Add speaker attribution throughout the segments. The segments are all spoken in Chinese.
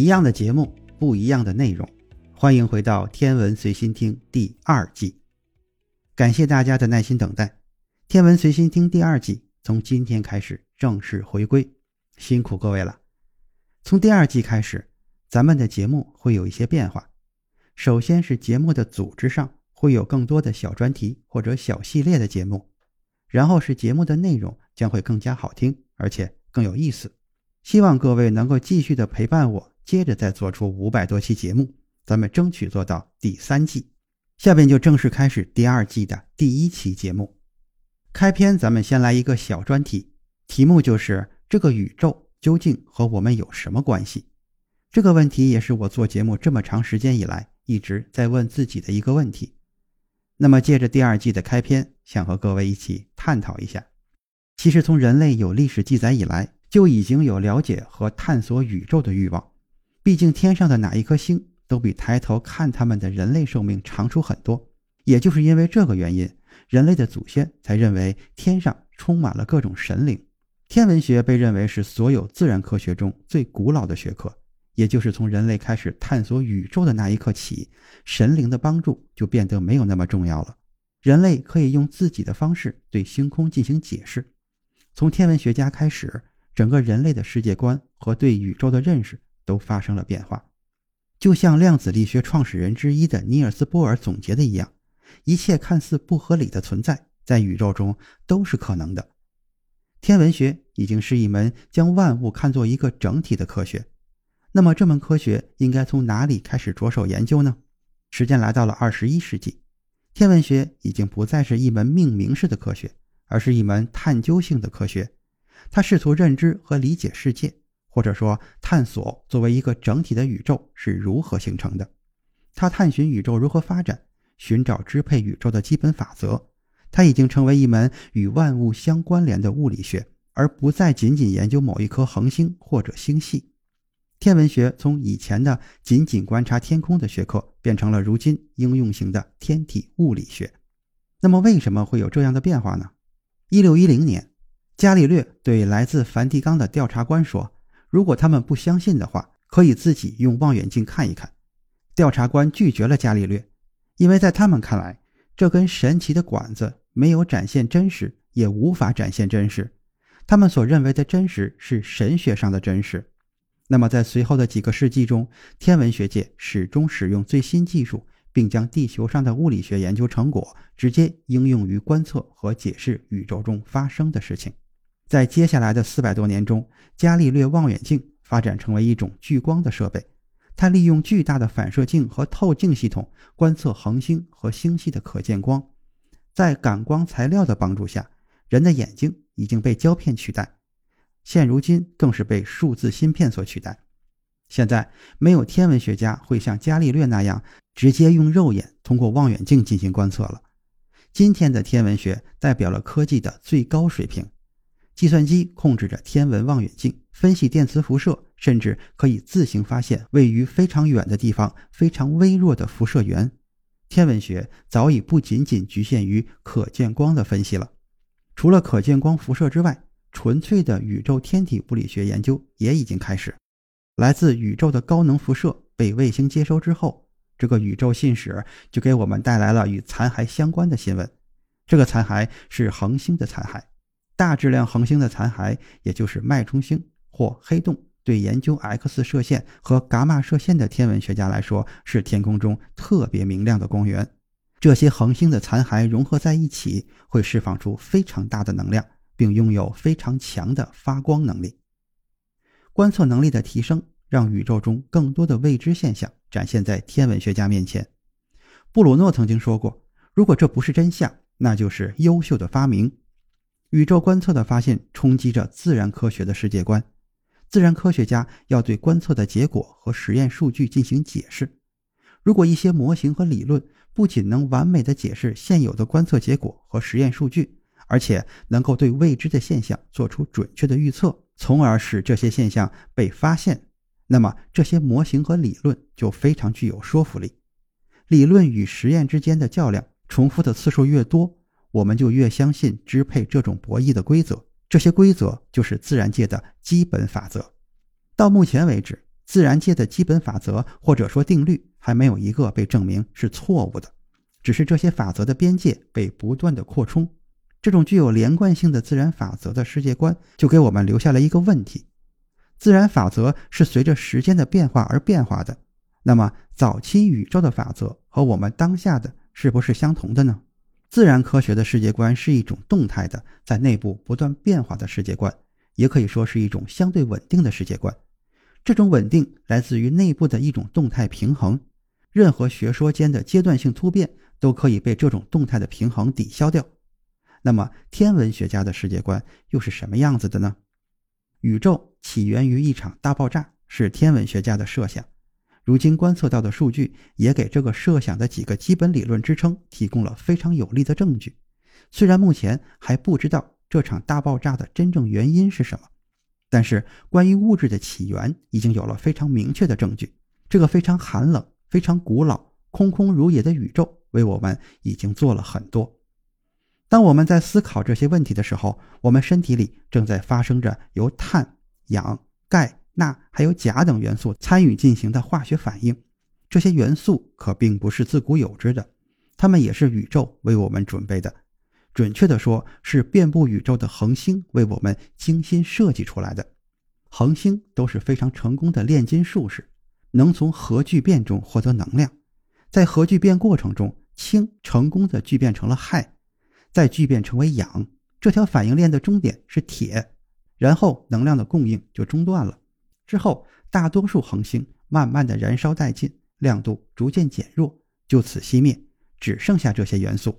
Speaker 1: 一样的节目，不一样的内容，欢迎回到《天文随心听》第二季。感谢大家的耐心等待，《天文随心听》第二季从今天开始正式回归，辛苦各位了。从第二季开始，咱们的节目会有一些变化。首先是节目的组织上会有更多的小专题或者小系列的节目，然后是节目的内容将会更加好听，而且更有意思。希望各位能够继续的陪伴我。接着再做出五百多期节目，咱们争取做到第三季。下边就正式开始第二季的第一期节目。开篇咱们先来一个小专题，题目就是这个宇宙究竟和我们有什么关系？这个问题也是我做节目这么长时间以来一直在问自己的一个问题。那么借着第二季的开篇，想和各位一起探讨一下。其实从人类有历史记载以来，就已经有了解和探索宇宙的欲望。毕竟天上的哪一颗星都比抬头看他们的人类寿命长出很多，也就是因为这个原因，人类的祖先才认为天上充满了各种神灵。天文学被认为是所有自然科学中最古老的学科，也就是从人类开始探索宇宙的那一刻起，神灵的帮助就变得没有那么重要了。人类可以用自己的方式对星空进行解释。从天文学家开始，整个人类的世界观和对宇宙的认识。都发生了变化，就像量子力学创始人之一的尼尔斯·波尔总结的一样，一切看似不合理的存在，在宇宙中都是可能的。天文学已经是一门将万物看作一个整体的科学。那么，这门科学应该从哪里开始着手研究呢？时间来到了二十一世纪，天文学已经不再是一门命名式的科学，而是一门探究性的科学。它试图认知和理解世界。或者说，探索作为一个整体的宇宙是如何形成的。他探寻宇宙如何发展，寻找支配宇宙的基本法则。它已经成为一门与万物相关联的物理学，而不再仅仅研究某一颗恒星或者星系。天文学从以前的仅仅观察天空的学科，变成了如今应用型的天体物理学。那么，为什么会有这样的变化呢？一六一零年，伽利略对来自梵蒂冈的调查官说。如果他们不相信的话，可以自己用望远镜看一看。调查官拒绝了伽利略，因为在他们看来，这根神奇的管子没有展现真实，也无法展现真实。他们所认为的真实是神学上的真实。那么，在随后的几个世纪中，天文学界始终使用最新技术，并将地球上的物理学研究成果直接应用于观测和解释宇宙中发生的事情。在接下来的四百多年中，伽利略望远镜发展成为一种聚光的设备。它利用巨大的反射镜和透镜系统观测恒星和星系的可见光。在感光材料的帮助下，人的眼睛已经被胶片取代，现如今更是被数字芯片所取代。现在没有天文学家会像伽利略那样直接用肉眼通过望远镜进行观测了。今天的天文学代表了科技的最高水平。计算机控制着天文望远镜，分析电磁辐射，甚至可以自行发现位于非常远的地方非常微弱的辐射源。天文学早已不仅仅局限于可见光的分析了。除了可见光辐射之外，纯粹的宇宙天体物理学研究也已经开始。来自宇宙的高能辐射被卫星接收之后，这个宇宙信使就给我们带来了与残骸相关的新闻。这个残骸是恒星的残骸。大质量恒星的残骸，也就是脉冲星或黑洞，对研究 X 射线和伽马射线的天文学家来说，是天空中特别明亮的光源。这些恒星的残骸融合在一起，会释放出非常大的能量，并拥有非常强的发光能力。观测能力的提升，让宇宙中更多的未知现象展现在天文学家面前。布鲁诺曾经说过：“如果这不是真相，那就是优秀的发明。”宇宙观测的发现冲击着自然科学的世界观，自然科学家要对观测的结果和实验数据进行解释。如果一些模型和理论不仅能完美的解释现有的观测结果和实验数据，而且能够对未知的现象做出准确的预测，从而使这些现象被发现，那么这些模型和理论就非常具有说服力。理论与实验之间的较量重复的次数越多。我们就越相信支配这种博弈的规则，这些规则就是自然界的基本法则。到目前为止，自然界的基本法则或者说定律还没有一个被证明是错误的，只是这些法则的边界被不断的扩充。这种具有连贯性的自然法则的世界观，就给我们留下了一个问题：自然法则是随着时间的变化而变化的。那么，早期宇宙的法则和我们当下的是不是相同的呢？自然科学的世界观是一种动态的，在内部不断变化的世界观，也可以说是一种相对稳定的世界观。这种稳定来自于内部的一种动态平衡。任何学说间的阶段性突变都可以被这种动态的平衡抵消掉。那么，天文学家的世界观又是什么样子的呢？宇宙起源于一场大爆炸，是天文学家的设想。如今观测到的数据也给这个设想的几个基本理论支撑提供了非常有力的证据。虽然目前还不知道这场大爆炸的真正原因是什么，但是关于物质的起源已经有了非常明确的证据。这个非常寒冷、非常古老、空空如也的宇宙为我们已经做了很多。当我们在思考这些问题的时候，我们身体里正在发生着由碳、氧、钙。钠还有钾等元素参与进行的化学反应，这些元素可并不是自古有之的，它们也是宇宙为我们准备的。准确的说，是遍布宇宙的恒星为我们精心设计出来的。恒星都是非常成功的炼金术士，能从核聚变中获得能量。在核聚变过程中，氢成功的聚变成了氦，再聚变成为氧。这条反应链的终点是铁，然后能量的供应就中断了。之后，大多数恒星慢慢的燃烧殆尽，亮度逐渐减弱，就此熄灭，只剩下这些元素。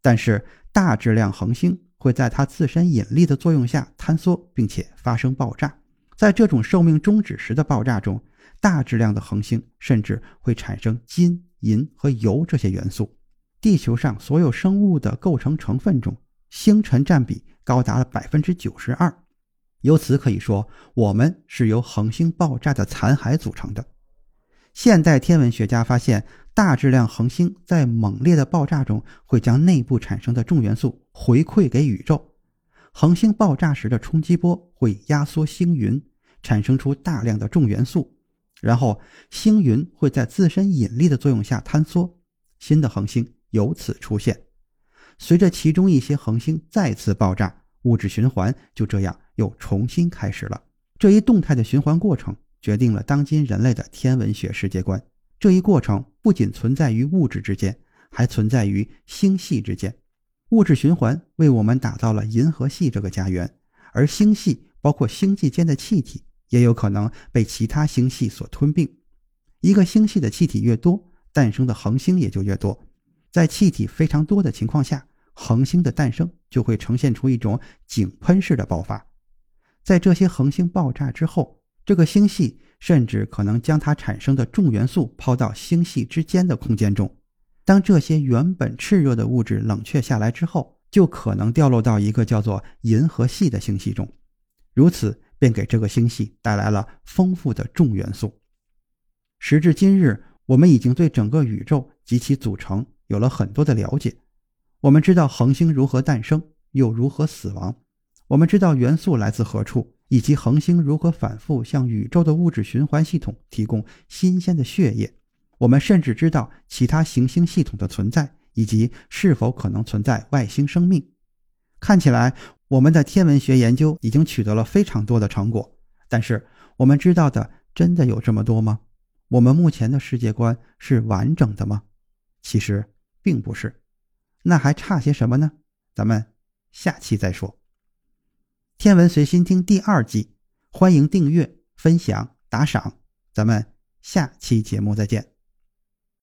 Speaker 1: 但是，大质量恒星会在它自身引力的作用下坍缩，并且发生爆炸。在这种寿命终止时的爆炸中，大质量的恒星甚至会产生金、银和铀这些元素。地球上所有生物的构成成分中，星辰占比高达了百分之九十二。由此可以说，我们是由恒星爆炸的残骸组成的。现代天文学家发现，大质量恒星在猛烈的爆炸中会将内部产生的重元素回馈给宇宙。恒星爆炸时的冲击波会压缩星云，产生出大量的重元素，然后星云会在自身引力的作用下坍缩，新的恒星由此出现。随着其中一些恒星再次爆炸，物质循环就这样。又重新开始了。这一动态的循环过程决定了当今人类的天文学世界观。这一过程不仅存在于物质之间，还存在于星系之间。物质循环为我们打造了银河系这个家园，而星系包括星际间的气体也有可能被其他星系所吞并。一个星系的气体越多，诞生的恒星也就越多。在气体非常多的情况下，恒星的诞生就会呈现出一种井喷式的爆发。在这些恒星爆炸之后，这个星系甚至可能将它产生的重元素抛到星系之间的空间中。当这些原本炽热的物质冷却下来之后，就可能掉落到一个叫做银河系的星系中。如此便给这个星系带来了丰富的重元素。时至今日，我们已经对整个宇宙及其组成有了很多的了解。我们知道恒星如何诞生，又如何死亡。我们知道元素来自何处，以及恒星如何反复向宇宙的物质循环系统提供新鲜的血液。我们甚至知道其他行星系统的存在，以及是否可能存在外星生命。看起来，我们的天文学研究已经取得了非常多的成果。但是，我们知道的真的有这么多吗？我们目前的世界观是完整的吗？其实并不是。那还差些什么呢？咱们下期再说。天文随心听第二季，欢迎订阅、分享、打赏，咱们下期节目再见。